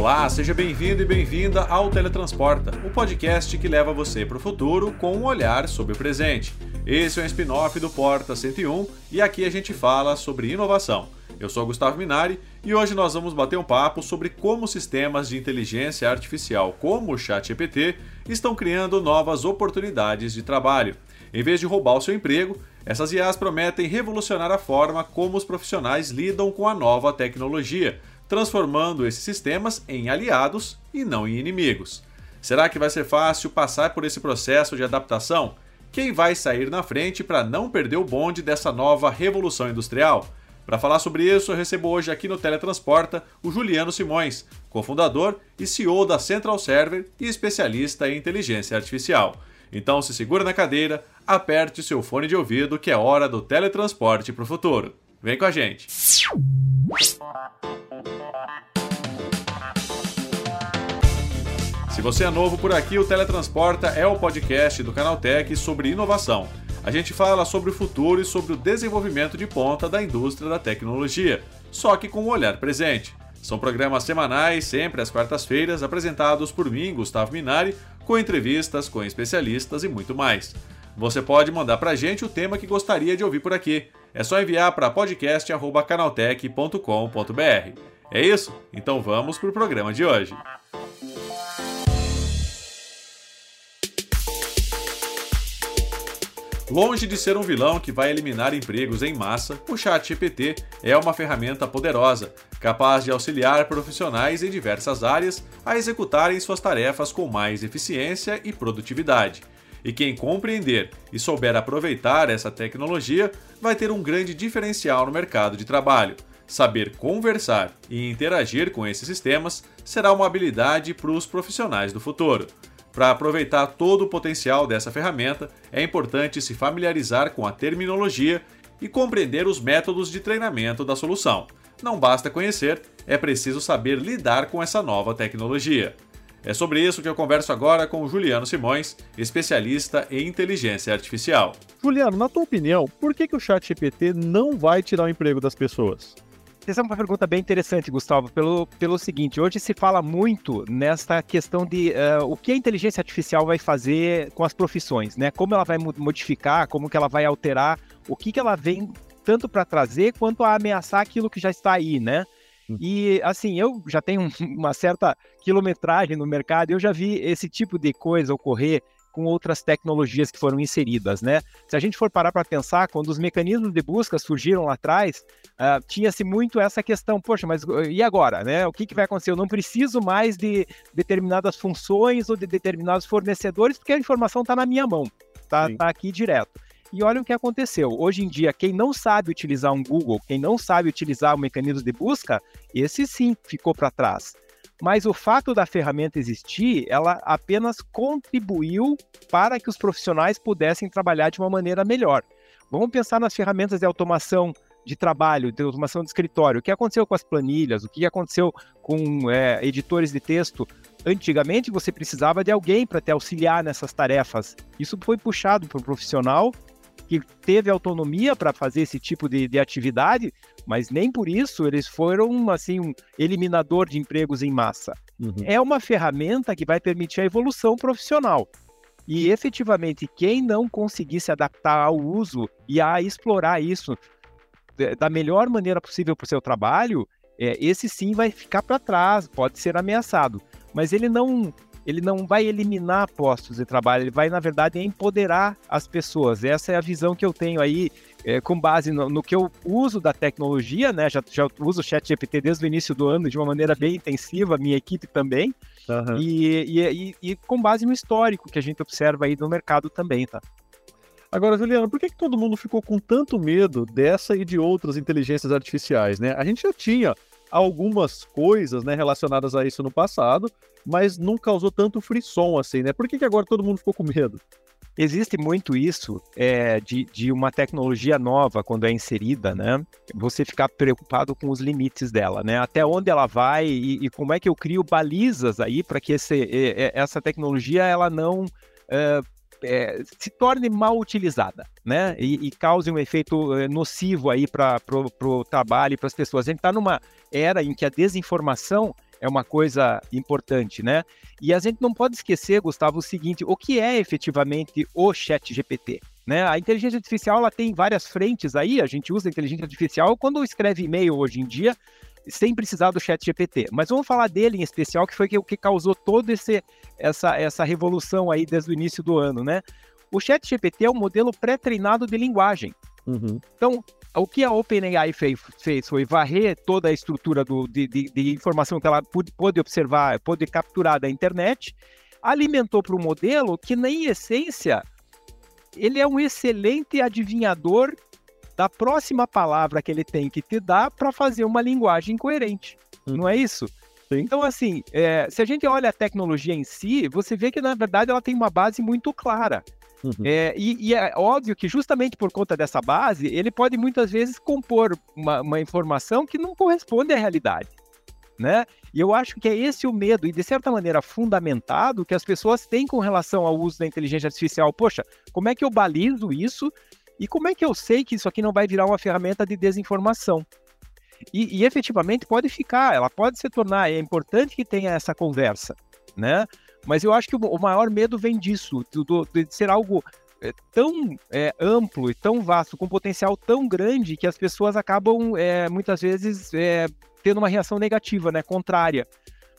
Olá, seja bem-vindo e bem-vinda ao Teletransporta, o podcast que leva você para o futuro com um olhar sobre o presente. Esse é um spin-off do Porta 101 e aqui a gente fala sobre inovação. Eu sou Gustavo Minari e hoje nós vamos bater um papo sobre como sistemas de inteligência artificial como o ChatGPT estão criando novas oportunidades de trabalho. Em vez de roubar o seu emprego, essas IAs prometem revolucionar a forma como os profissionais lidam com a nova tecnologia, transformando esses sistemas em aliados e não em inimigos. Será que vai ser fácil passar por esse processo de adaptação? Quem vai sair na frente para não perder o bonde dessa nova revolução industrial? Para falar sobre isso, eu recebo hoje aqui no Teletransporta o Juliano Simões, cofundador e CEO da Central Server e especialista em inteligência artificial. Então se segura na cadeira, aperte seu fone de ouvido que é hora do teletransporte para o futuro. Vem com a gente! Se você é novo por aqui, o Teletransporta é o podcast do Canaltech sobre inovação. A gente fala sobre o futuro e sobre o desenvolvimento de ponta da indústria da tecnologia, só que com um olhar presente. São programas semanais, sempre às quartas-feiras, apresentados por mim, Gustavo Minari, com entrevistas com especialistas e muito mais. Você pode mandar pra gente o tema que gostaria de ouvir por aqui. É só enviar para podcast@canaltech.com.br. É isso? Então vamos pro programa de hoje. Longe de ser um vilão que vai eliminar empregos em massa, o ChatGPT é uma ferramenta poderosa, capaz de auxiliar profissionais em diversas áreas a executarem suas tarefas com mais eficiência e produtividade. E quem compreender e souber aproveitar essa tecnologia vai ter um grande diferencial no mercado de trabalho. Saber conversar e interagir com esses sistemas será uma habilidade para os profissionais do futuro. Para aproveitar todo o potencial dessa ferramenta, é importante se familiarizar com a terminologia e compreender os métodos de treinamento da solução. Não basta conhecer, é preciso saber lidar com essa nova tecnologia. É sobre isso que eu converso agora com o Juliano Simões, especialista em inteligência artificial. Juliano, na tua opinião, por que, que o ChatGPT não vai tirar o emprego das pessoas? Essa é uma pergunta bem interessante, Gustavo, pelo, pelo seguinte: hoje se fala muito nessa questão de uh, o que a inteligência artificial vai fazer com as profissões, né? Como ela vai modificar, como que ela vai alterar, o que, que ela vem tanto para trazer quanto a ameaçar aquilo que já está aí, né? E assim, eu já tenho uma certa quilometragem no mercado, eu já vi esse tipo de coisa ocorrer com outras tecnologias que foram inseridas, né? Se a gente for parar para pensar, quando os mecanismos de busca surgiram lá atrás, uh, tinha-se muito essa questão, poxa, mas e agora, né? O que, que vai acontecer? Eu não preciso mais de determinadas funções ou de determinados fornecedores, porque a informação está na minha mão, está tá aqui direto. E olha o que aconteceu. Hoje em dia, quem não sabe utilizar um Google, quem não sabe utilizar o mecanismo de busca, esse sim ficou para trás mas o fato da ferramenta existir, ela apenas contribuiu para que os profissionais pudessem trabalhar de uma maneira melhor. Vamos pensar nas ferramentas de automação de trabalho, de automação de escritório. O que aconteceu com as planilhas? O que aconteceu com é, editores de texto? Antigamente você precisava de alguém para te auxiliar nessas tarefas. Isso foi puxado para o profissional que teve autonomia para fazer esse tipo de, de, atividade, mas nem por isso eles foram assim um eliminador de empregos em massa. Uhum. É uma ferramenta que vai permitir a evolução profissional. E efetivamente, quem não conseguir se adaptar ao uso e a explorar isso da melhor maneira possível para o seu trabalho, é, esse sim vai ficar para trás, pode ser ameaçado. Mas ele não ele não vai eliminar postos de trabalho, ele vai, na verdade, empoderar as pessoas. Essa é a visão que eu tenho aí, é, com base no, no, que eu uso da tecnologia, né? Já, já uso o Chat GPT desde o início do ano de uma maneira bem intensiva, minha equipe também. Uhum. E, e, e, e, com base no histórico que a gente observa aí no mercado também, tá? Agora, Juliano, por que, que todo mundo ficou com tanto medo dessa e de outras inteligências artificiais, né? A gente já tinha algumas coisas né, relacionadas a isso no passado, mas não causou tanto frisson assim, né? Por que, que agora todo mundo ficou com medo? Existe muito isso é, de, de uma tecnologia nova, quando é inserida, né? Você ficar preocupado com os limites dela, né? Até onde ela vai e, e como é que eu crio balizas aí para que esse, essa tecnologia ela não é, é, se torne mal utilizada, né? E, e cause um efeito é, nocivo aí para o trabalho e para as pessoas. A gente está numa era em que a desinformação é uma coisa importante, né? E a gente não pode esquecer, Gustavo, o seguinte: o que é efetivamente o Chat GPT? Né? A inteligência artificial ela tem várias frentes aí. A gente usa a inteligência artificial quando escreve e-mail hoje em dia, sem precisar do Chat GPT. Mas vamos falar dele em especial, que foi o que causou toda essa, essa revolução aí desde o início do ano, né? O Chat GPT é um modelo pré-treinado de linguagem. Uhum. Então, o que a OpenAI fez, fez, foi varrer toda a estrutura do, de, de, de, informação que ela pôde observar, pôde capturar da internet, alimentou para um modelo que, na essência, ele é um excelente adivinhador da próxima palavra que ele tem que te dar para fazer uma linguagem coerente. Hum. Não é isso? Sim. Então, assim, é, se a gente olha a tecnologia em si, você vê que, na verdade, ela tem uma base muito clara. Uhum. É, e, e, é óbvio que, justamente por conta dessa base, ele pode muitas vezes compor uma, uma informação que não corresponde à realidade. Né? E eu acho que é esse o medo, e de certa maneira fundamentado, que as pessoas têm com relação ao uso da inteligência artificial. Poxa, como é que eu balizo isso? E como é que eu sei que isso aqui não vai virar uma ferramenta de desinformação? E, e efetivamente pode ficar, ela pode se tornar, é importante que tenha essa conversa, né? Mas eu acho que o, maior medo vem disso, do, de ser algo é, tão é, amplo e tão vasto, com potencial tão grande, que as pessoas acabam, é, muitas vezes, é, tendo uma reação negativa, né, contrária.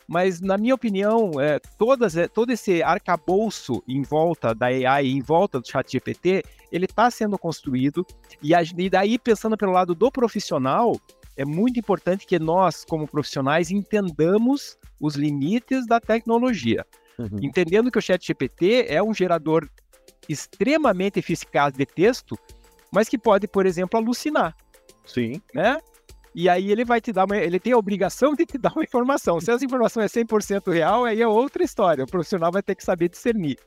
Mas, na minha opinião, é, todas, é, todo esse arcabouço em volta da AI, em volta do chat GPT, ele está sendo construído, e, a, e daí, pensando pelo lado do profissional, é muito importante que nós, como profissionais, entendamos os limites da tecnologia. Uhum. Entendendo que o chat GPT é um gerador extremamente eficaz de texto, mas que pode, por exemplo, alucinar. Sim. Né? E aí ele vai te dar uma, ele tem a obrigação de te dar uma informação. Se essa informação é 100% real, aí é outra história. O profissional vai ter que saber discernir.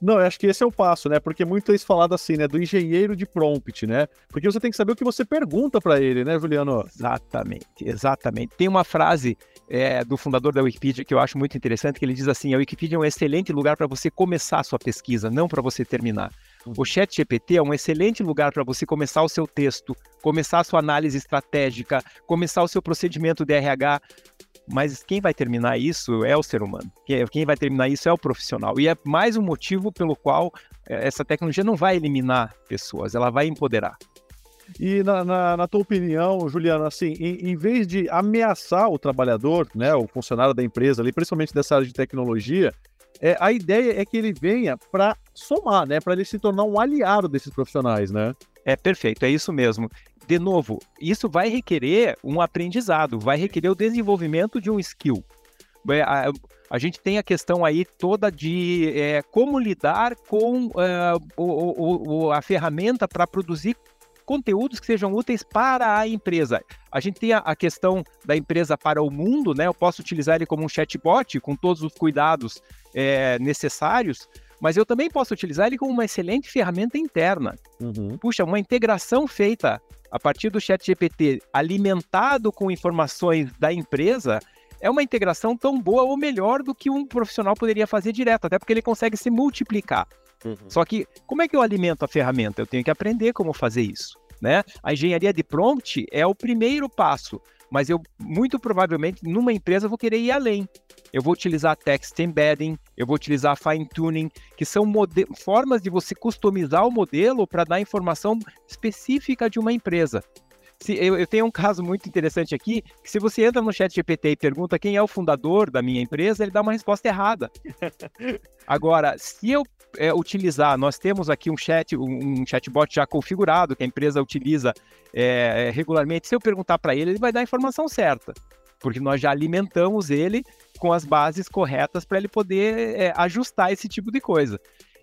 Não, eu acho que esse é o passo, né? Porque muito é falado assim, né? Do engenheiro de prompt, né? Porque você tem que saber o que você pergunta para ele, né, Juliano? Exatamente, exatamente. Tem uma frase é, do fundador da Wikipedia que eu acho muito interessante, que ele diz assim: a Wikipedia é um excelente lugar para você começar a sua pesquisa, não para você terminar. O Chat GPT é um excelente lugar para você começar o seu texto, começar a sua análise estratégica, começar o seu procedimento de RH. Mas quem vai terminar isso é o ser humano. Quem vai terminar isso é o profissional. E é mais um motivo pelo qual é, essa tecnologia não vai eliminar pessoas, ela vai empoderar. E na, na, na, tua opinião, Juliano, assim, em, em, vez de ameaçar o trabalhador, né, o funcionário da empresa ali, principalmente dessa área de tecnologia, é, a ideia é que ele venha para somar, né? Para ele se tornar um aliado desses profissionais, né? É perfeito, é isso mesmo. De novo, isso vai requerer um aprendizado, vai requerer o desenvolvimento de um skill. É, a, a gente tem a questão aí toda de é, como lidar com é, o, o, a ferramenta para produzir conteúdos que sejam úteis para a empresa. A gente tem a, questão da empresa para o mundo, né? Eu posso utilizar ele como um chatbot com todos os cuidados é, necessários, mas eu também posso utilizar ele como uma excelente ferramenta interna. Uhum. Puxa, uma integração feita a partir do chat GPT alimentado com informações da empresa é uma integração tão boa ou melhor do que um profissional poderia fazer direto, até porque ele consegue se multiplicar. Uhum. Só que, como é que eu alimento a ferramenta? Eu tenho que aprender como fazer isso. Né? A engenharia de prompt é o primeiro passo, mas eu muito provavelmente numa empresa vou querer ir além. Eu vou utilizar text embedding, eu vou utilizar fine tuning, que são formas de você customizar o modelo para dar informação específica de uma empresa. Se, eu, eu, tenho um caso muito interessante aqui, que se você entra no chat GPT e pergunta quem é o fundador da minha empresa, ele dá uma resposta errada. Agora, se eu é, utilizar, nós temos aqui um chat, um, um, chatbot já configurado, que a empresa utiliza é, é regularmente, se eu perguntar para ele, ele vai dar a informação certa, porque nós já alimentamos ele com as bases corretas para ele poder é, ajustar esse tipo de coisa.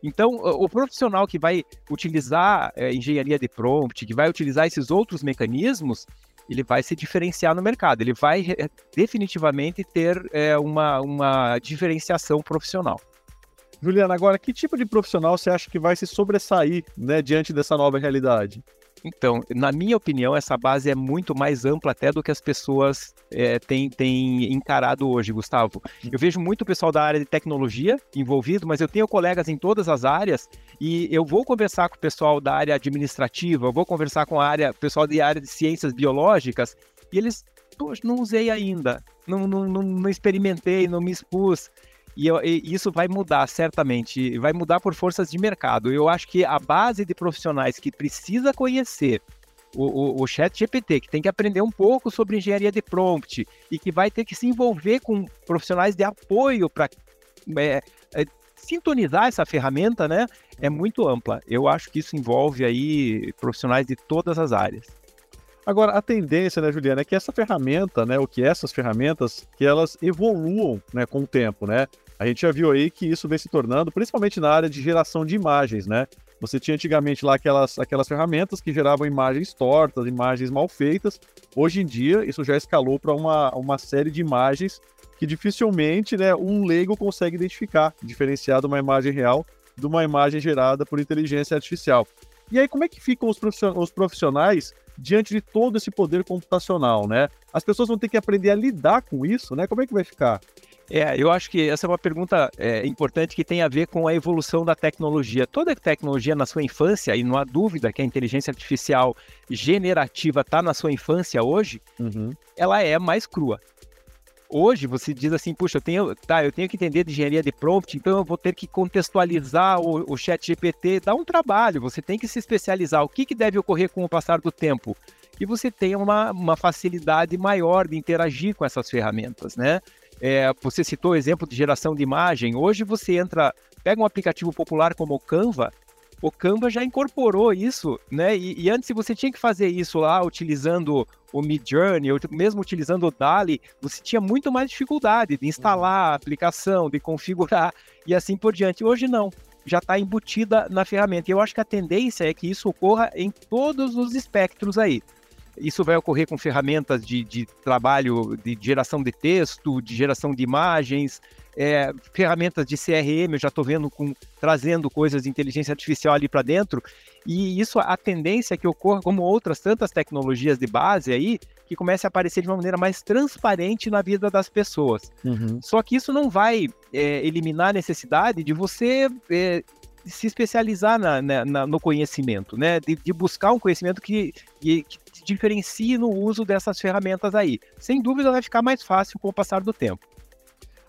Então, o profissional que vai utilizar é, engenharia de prompt, que vai utilizar esses outros mecanismos, ele vai se diferenciar no mercado, ele vai definitivamente ter é, uma, uma diferenciação profissional. Juliana, agora, que tipo de profissional você acha que vai se sobressair né, diante dessa nova realidade? Então, na minha opinião, essa base é muito mais ampla até do que as pessoas é, têm, têm encarado hoje, Gustavo. Eu vejo muito pessoal da área de tecnologia envolvido, mas eu tenho colegas em todas as áreas e eu vou conversar com o pessoal da área administrativa, eu vou conversar com a área, pessoal da área de ciências biológicas e eles poxa, não usei ainda, não, não, não, não experimentei, não me expus. E, eu, e, isso vai mudar, certamente, vai mudar por forças de mercado. Eu acho que a base de profissionais que precisa conhecer o, o, o chat GPT, que tem que aprender um pouco sobre engenharia de prompt e que vai ter que se envolver com profissionais de apoio para é, é, sintonizar essa ferramenta, né, é muito ampla. Eu acho que isso envolve aí profissionais de todas as áreas. Agora, a tendência, né, Juliana, é que essa ferramenta, né, o que essas ferramentas, que elas evoluam, né, com o tempo, né? A gente já viu aí que isso vem se tornando, principalmente na área de geração de imagens, né? Você tinha antigamente lá aquelas, aquelas ferramentas que geravam imagens tortas, imagens mal feitas. Hoje em dia, isso já escalou para uma, uma série de imagens que dificilmente né, um leigo consegue identificar, diferenciar de uma imagem real de uma imagem gerada por inteligência artificial. E aí, como é que ficam os profissionais diante de todo esse poder computacional, né? As pessoas vão ter que aprender a lidar com isso, né? Como é que vai ficar? É, eu acho que essa é uma pergunta é, importante que tem a ver com a evolução da tecnologia. Toda tecnologia na sua infância, e não há dúvida que a inteligência artificial generativa está na sua infância hoje, uhum. ela é mais crua. Hoje você diz assim, puxa, eu tenho, tá, eu tenho que entender de engenharia de prompt, então eu vou ter que contextualizar o, o chat GPT, dá um trabalho, você tem que se especializar. O que, que deve ocorrer com o passar do tempo? E você tem uma, uma facilidade maior de interagir com essas ferramentas, né? É, você citou o exemplo de geração de imagem. Hoje você entra, pega um aplicativo popular como o Canva, o Canva já incorporou isso, né? E, e, antes, se você tinha que fazer isso lá utilizando o Midjourney, ou mesmo utilizando o DALI, você tinha muito mais dificuldade de instalar a aplicação, de configurar e assim por diante. Hoje não, já está embutida na ferramenta. E eu acho que a tendência é que isso ocorra em todos os espectros aí. Isso vai ocorrer com ferramentas de, de trabalho de geração de texto, de geração de imagens, é, ferramentas de CRM, eu já estou vendo com, trazendo coisas de inteligência artificial ali para dentro, e isso a tendência é que ocorra como outras tantas tecnologias de base aí, que comece a aparecer de uma maneira mais transparente na vida das pessoas. Uhum. Só que isso não vai é, eliminar a necessidade de você é, se especializar na, na, na, no conhecimento, né? De, de, buscar um conhecimento que, que, que diferencie no uso dessas ferramentas aí. Sem dúvida vai ficar mais fácil com o passar do tempo.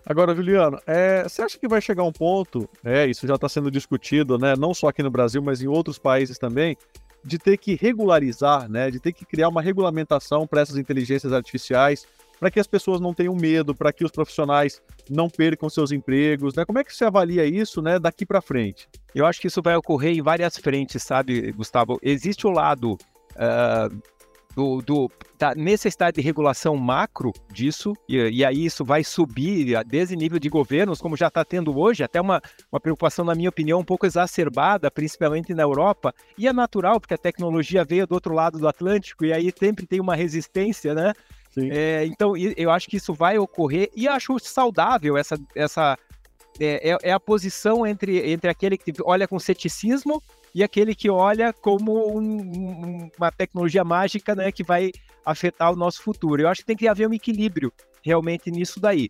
Agora, Juliano, é, você acha que vai chegar um ponto, é, isso já está sendo discutido, né, não só aqui no Brasil, mas em outros países também, de ter que regularizar, né, de ter que criar uma regulamentação para essas inteligências artificiais, para que as pessoas não tenham medo, para que os profissionais não percam seus empregos, né? Como é que você avalia isso, né, daqui para frente? Eu acho que isso vai ocorrer em várias frentes, sabe, Gustavo? Existe o lado uh, do, do, da necessidade de regulação macro disso, e, e, aí isso vai subir desde nível de governos, como já está tendo hoje, até uma, uma preocupação, na minha opinião, um pouco exacerbada, principalmente na Europa, e é natural, porque a tecnologia veio do outro lado do Atlântico, e aí sempre tem uma resistência, né? É, então, eu acho que isso vai ocorrer, e acho saudável essa, essa é, é, é, a posição entre, entre aquele que olha com ceticismo e aquele que olha como um, uma tecnologia mágica né, que vai afetar o nosso futuro. Eu acho que tem que haver um equilíbrio realmente nisso daí.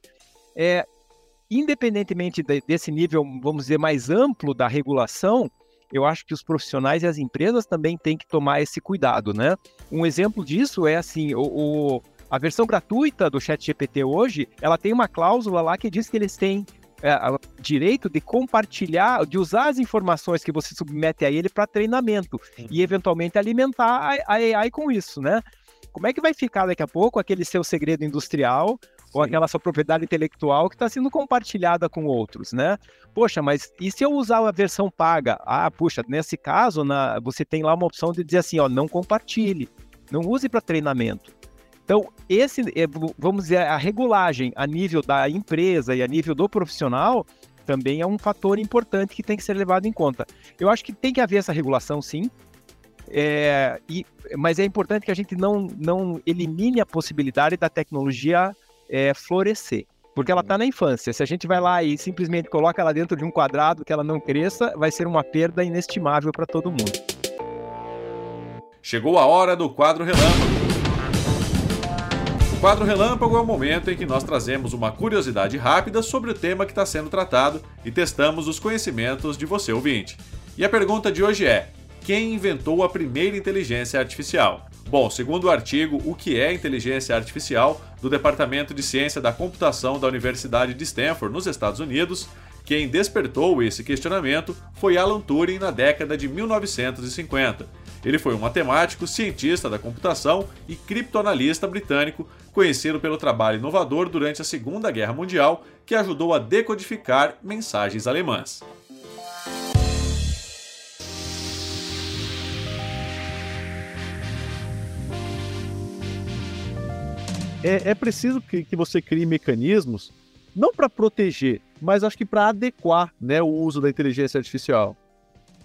É, independentemente de, desse nível, vamos dizer, mais amplo da regulação, eu acho que os profissionais e as empresas também têm que tomar esse cuidado, né? Um exemplo disso é assim, o, o a versão gratuita do ChatGPT hoje, ela tem uma cláusula lá que diz que eles têm é, direito de compartilhar, de usar as informações que você submete a ele para treinamento Sim. e eventualmente alimentar a, a AI com isso, né? Como é que vai ficar daqui a pouco aquele seu segredo industrial ou aquela sua propriedade intelectual que está sendo compartilhada com outros, né? Poxa, mas e se eu usar a versão paga? Ah, puxa, nesse caso, na, você tem lá uma opção de dizer assim, ó, não compartilhe, não use para treinamento. Então, esse, é, vamos dizer, a regulagem a nível da empresa e a nível do profissional também é um fator importante que tem que ser levado em conta. Eu acho que tem que haver essa regulação, sim, é, e, mas é importante que a gente não, não elimine a possibilidade da tecnologia é, florescer. Porque ela está na infância. Se a gente vai lá e simplesmente coloca ela dentro de um quadrado que ela não cresça, vai ser uma perda inestimável para todo mundo. Chegou a hora do quadro relâmpago. Quadro Relâmpago é o momento em que nós trazemos uma curiosidade rápida sobre o tema que está sendo tratado e testamos os conhecimentos de você ouvinte. E a pergunta de hoje é: quem inventou a primeira inteligência artificial? Bom, segundo o artigo O que é inteligência artificial, do Departamento de Ciência da Computação da Universidade de Stanford, nos Estados Unidos, quem despertou esse questionamento foi Alan Turing na década de 1950. Ele foi um matemático, cientista da computação e criptoanalista britânico, conhecido pelo trabalho inovador durante a Segunda Guerra Mundial, que ajudou a decodificar mensagens alemãs. é, é preciso que, que você crie mecanismos, não para proteger, mas acho que para adequar né, o uso da inteligência artificial.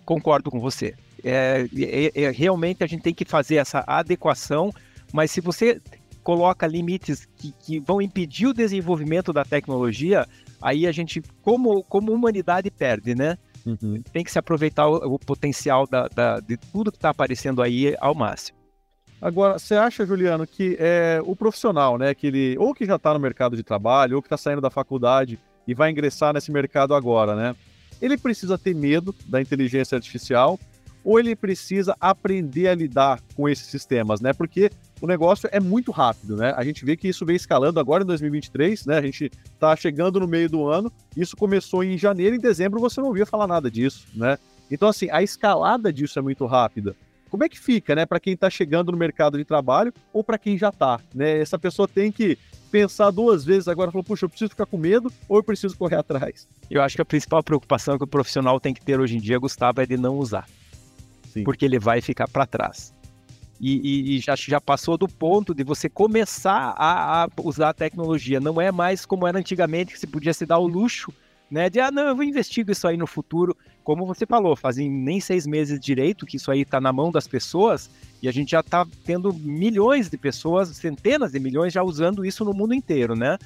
Concordo com você. É, é, é, realmente a gente tem que fazer essa adequação, mas se você coloca limites que, que, vão impedir o desenvolvimento da tecnologia, aí a gente, como, como humanidade, perde, né? Uhum. Tem que se aproveitar o, o potencial da, da, de tudo que está aparecendo aí ao máximo. Agora, você acha, Juliano, que é, o profissional, né, que ele ou que já está no mercado de trabalho, ou que está saindo da faculdade e vai ingressar nesse mercado agora, né? Ele precisa ter medo da inteligência artificial ou ele precisa aprender a lidar com esses sistemas, né? Porque o negócio é muito rápido, né? A gente vê que isso vem escalando agora em 2023, né? A gente está chegando no meio do ano, isso começou em janeiro, em dezembro você não ouvia falar nada disso, né? Então, assim, a escalada disso é muito rápida. Como é que fica, né, para quem está chegando no mercado de trabalho ou para quem já está, né? Essa pessoa tem que pensar duas vezes agora, falou, puxa, eu preciso ficar com medo ou eu preciso correr atrás? Eu acho que a principal preocupação que o profissional tem que ter hoje em dia, Gustavo, é de não usar. Sim. Porque ele vai ficar para trás. E, e, e, já, já passou do ponto de você começar a, a, usar a tecnologia. Não é mais como era antigamente, que se podia se dar o luxo né? De, ah, não, eu vou investir isso aí no futuro. Como você falou, fazem nem seis meses direito que isso aí está na mão das pessoas e a gente já está tendo milhões de pessoas, centenas de milhões já usando isso no mundo inteiro, né?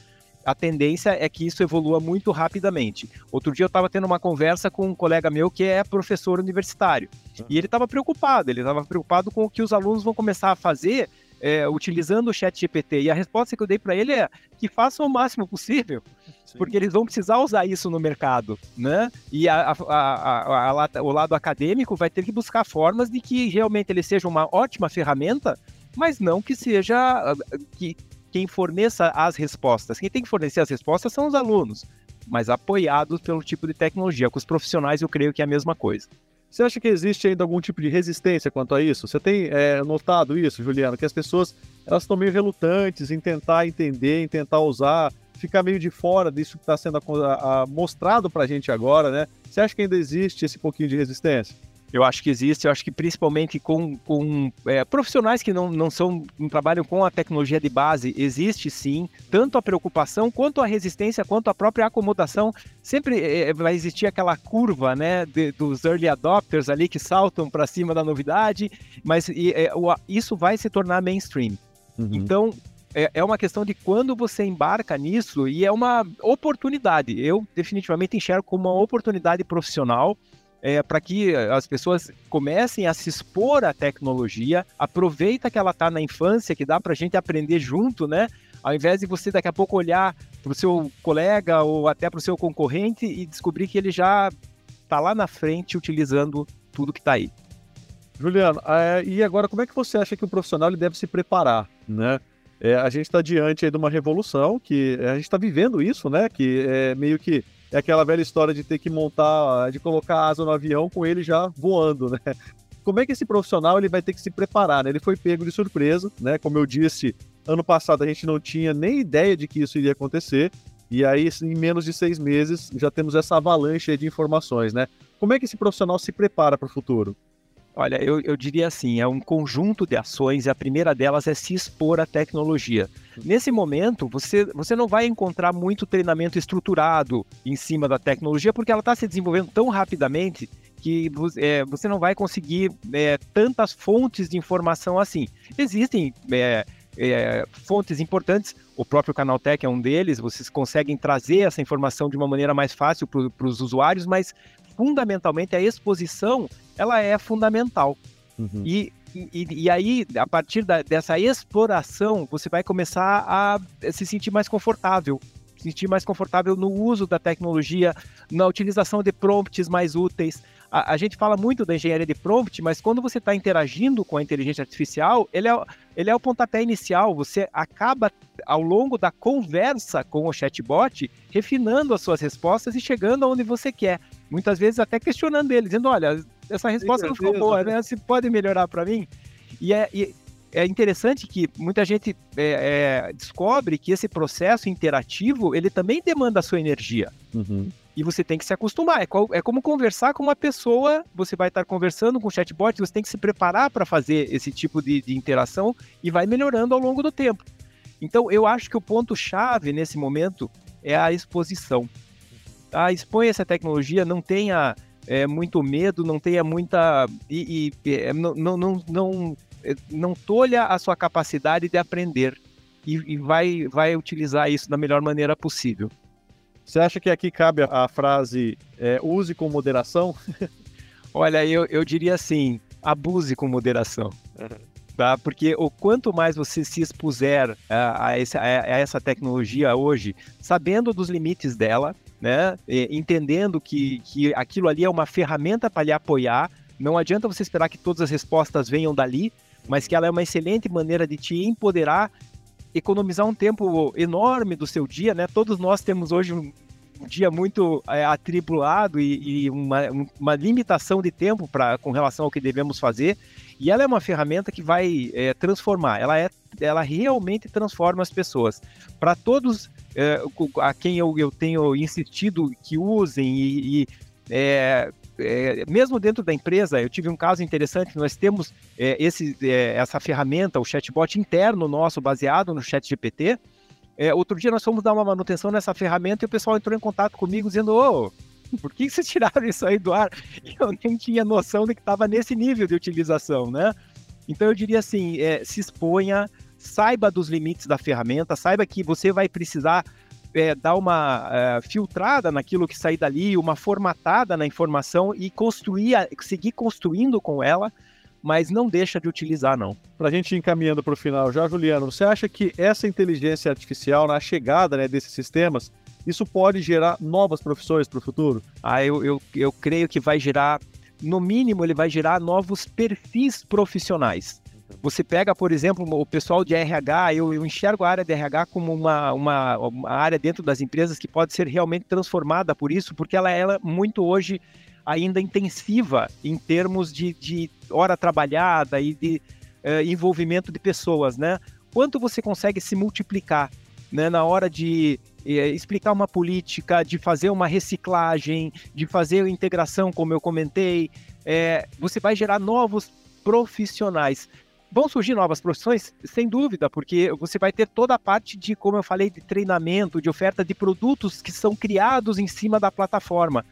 A tendência é que isso evolua muito rapidamente. Outro dia eu estava tendo uma conversa com um colega meu que é professor universitário e ele estava preocupado. Ele estava preocupado com o que os alunos vão começar a fazer é, utilizando o chat GPT. E a resposta que eu dei para ele é que façam o máximo possível, Sim. porque eles vão precisar usar isso no mercado, né? E a, a, a, o lado acadêmico vai ter que buscar formas de que realmente ele seja uma ótima ferramenta, mas não que seja que quem forneça as respostas. Quem tem que fornecer as respostas são os alunos, mas apoiados pelo tipo de tecnologia. Com os profissionais, eu creio que é a mesma coisa. Você acha que existe ainda algum tipo de resistência quanto a isso? Você tem é, notado isso, Juliano, que as pessoas elas estão meio relutantes em tentar entender, em tentar usar, ficar meio de fora disso que está sendo a, a, mostrado para a gente agora, né? Você acha que ainda existe esse pouquinho de resistência? Eu acho que existe, eu acho que principalmente com, com é, profissionais que não, não, são, não trabalham com a tecnologia de base, existe sim, tanto a preocupação quanto a resistência, quanto a própria acomodação. Sempre é, vai existir aquela curva né, de, dos early adopters ali que saltam para cima da novidade, mas e, é, o, isso vai se tornar mainstream. Uhum. Então, é, é uma questão de quando você embarca nisso e é uma oportunidade. Eu definitivamente enxergo como uma oportunidade profissional é, para que as pessoas comecem a se expor à tecnologia, aproveita que ela está na infância, que dá para a gente aprender junto, né? Ao invés de você daqui a pouco olhar para o seu colega ou até para o seu concorrente e descobrir que ele já está lá na frente utilizando tudo que está aí. Juliano, é, e agora como é que você acha que o profissional ele deve se preparar, né? É, a gente está diante de uma revolução que a gente está vivendo isso, né? Que é meio que é aquela velha história de ter que montar, de colocar asa no avião com ele já voando, né? Como é que esse profissional ele vai ter que se preparar? Né? Ele foi pego de surpresa, né? Como eu disse, ano passado a gente não tinha nem ideia de que isso iria acontecer. E aí, em menos de seis meses, já temos essa avalanche de informações, né? Como é que esse profissional se prepara para o futuro? Olha, eu, eu diria assim, é um conjunto de ações e a primeira delas é se expor à tecnologia. Nesse momento, você, você não vai encontrar muito treinamento estruturado em cima da tecnologia, porque ela está se desenvolvendo tão rapidamente que é, você não vai conseguir é, tantas fontes de informação assim. Existem é, é, fontes importantes, o próprio Canaltech é um deles, vocês conseguem trazer essa informação de uma maneira mais fácil para os usuários, mas fundamentalmente a exposição ela é fundamental. Uhum. E, e, e, aí, a partir da, dessa exploração, você vai começar a se sentir mais confortável. Se sentir mais confortável no uso da tecnologia, na utilização de prompts mais úteis. a, a, gente fala muito da engenharia de prompt, mas quando você está interagindo com a inteligência artificial, ele é, ele é o pontapé inicial. Você acaba, ao longo da conversa com o chatbot, refinando as suas respostas e chegando aonde você quer. Muitas vezes até questionando ele, dizendo: olha, essa resposta não ficou boa, né? Você pode melhorar para mim? E é, e é interessante que muita gente é, é, descobre que esse processo interativo ele também demanda a sua energia. Uhum. E você tem que se acostumar. É, é, como conversar com uma pessoa. Você vai estar conversando com o chatbot, você tem que se preparar para fazer esse tipo de, de interação e vai melhorando ao longo do tempo. Então, eu acho que o ponto-chave nesse momento é a exposição. Tá? Expõe essa tecnologia, não tenha é, muito medo, não tenha muita. E, e é, não, não, não, não, é, não tolha a sua capacidade de aprender. E, e vai, vai utilizar isso da melhor maneira possível. Você acha que aqui cabe a frase é, use com moderação? Olha, eu, eu diria assim, abuse com moderação. Uhum. Tá? Porque o quanto mais você se expuser a, a, esse, a, a essa tecnologia hoje, sabendo dos limites dela, né? Entendendo que, que aquilo ali é uma ferramenta para lhe apoiar, não adianta você esperar que todas as respostas venham dali, mas que ela é uma excelente maneira de te empoderar economizar um tempo enorme do seu dia, né? Todos nós temos hoje um dia muito é, atribulado e, e uma, uma, limitação de tempo para com relação ao que devemos fazer. E ela é uma ferramenta que vai é, transformar. Ela é, ela realmente transforma as pessoas. Para todos é, a quem eu, eu tenho insistido que usem e, e é, é, mesmo dentro da empresa, eu tive um caso interessante, nós temos é, esse, é, essa ferramenta, o chatbot interno nosso, baseado no chat GPT. É, outro dia nós fomos dar uma manutenção nessa ferramenta e o pessoal entrou em contato comigo dizendo, ô, por que vocês tiraram isso aí do ar? Eu nem tinha noção de que estava nesse nível de utilização, né? Então eu diria assim, é, se exponha, saiba dos limites da ferramenta, saiba que você vai precisar é, dar uma é, filtrada naquilo que sair dali, uma formatada na informação e construir, seguir construindo com ela, mas não deixa de utilizar, não. Para a gente ir encaminhando para o final, já, Juliano, você acha que essa inteligência artificial, na chegada né, desses sistemas, isso pode gerar novas profissões para o futuro? Ah, eu, eu, eu creio que vai gerar, no mínimo, ele vai gerar novos perfis profissionais. Você pega, por exemplo, o pessoal de RH, eu, eu enxergo a área de RH como uma, uma, uma, área dentro das empresas que pode ser realmente transformada por isso, porque ela é muito hoje ainda intensiva em termos de, de hora trabalhada e de uh, envolvimento de pessoas, né? Quanto você consegue se multiplicar né, na hora de eh, explicar uma política, de fazer uma reciclagem, de fazer integração, como eu comentei, é, você vai gerar novos profissionais. Vão surgir novas profissões? Sem dúvida, porque você vai ter toda a parte de, como eu falei, de treinamento, de oferta de produtos que são criados em cima da plataforma.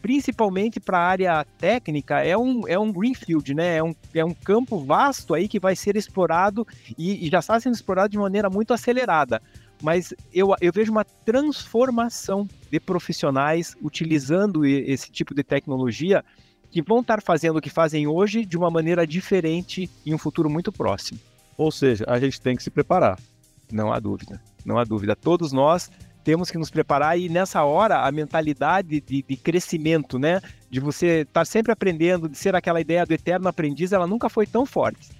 Principalmente para a área técnica, é um, é um greenfield, né? É um, é um campo vasto aí que vai ser explorado e, e já está sendo explorado de maneira muito acelerada mas eu, eu vejo uma transformação de profissionais utilizando esse tipo de tecnologia que vão estar fazendo o que fazem hoje de uma maneira diferente em um futuro muito próximo. Ou seja, a gente tem que se preparar. Não há dúvida, não há dúvida. Todos nós temos que nos preparar e nessa hora a mentalidade de, de crescimento, né? De você estar sempre aprendendo, de ser aquela ideia do eterno aprendiz, ela nunca foi tão forte.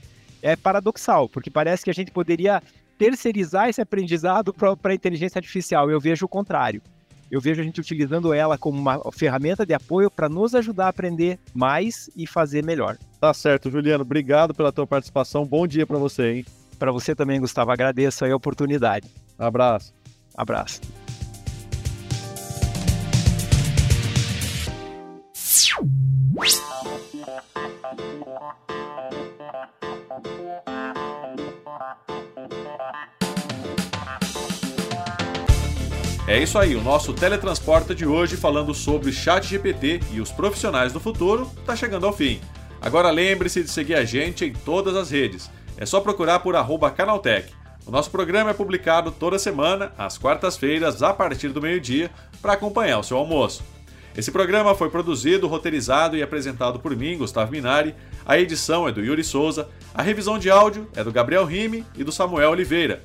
É paradoxal, porque parece que a gente poderia terceirizar esse aprendizado para a inteligência artificial. Eu vejo o contrário eu vejo a gente utilizando ela como uma ferramenta de apoio para nos ajudar a aprender mais e fazer melhor. Tá certo, Juliano. Obrigado pela tua participação. Bom dia para você, hein? Para você também, Gustavo. Agradeço a oportunidade. Abraço. Abraço. É isso aí, o nosso Teletransporta de hoje falando sobre Chat GPT e os profissionais do futuro está chegando ao fim. Agora lembre-se de seguir a gente em todas as redes. É só procurar por Canaltech. O nosso programa é publicado toda semana, às quartas-feiras, a partir do meio-dia, para acompanhar o seu almoço. Esse programa foi produzido, roteirizado e apresentado por mim, Gustavo Minari. A edição é do Yuri Souza, a revisão de áudio é do Gabriel Rime e do Samuel Oliveira.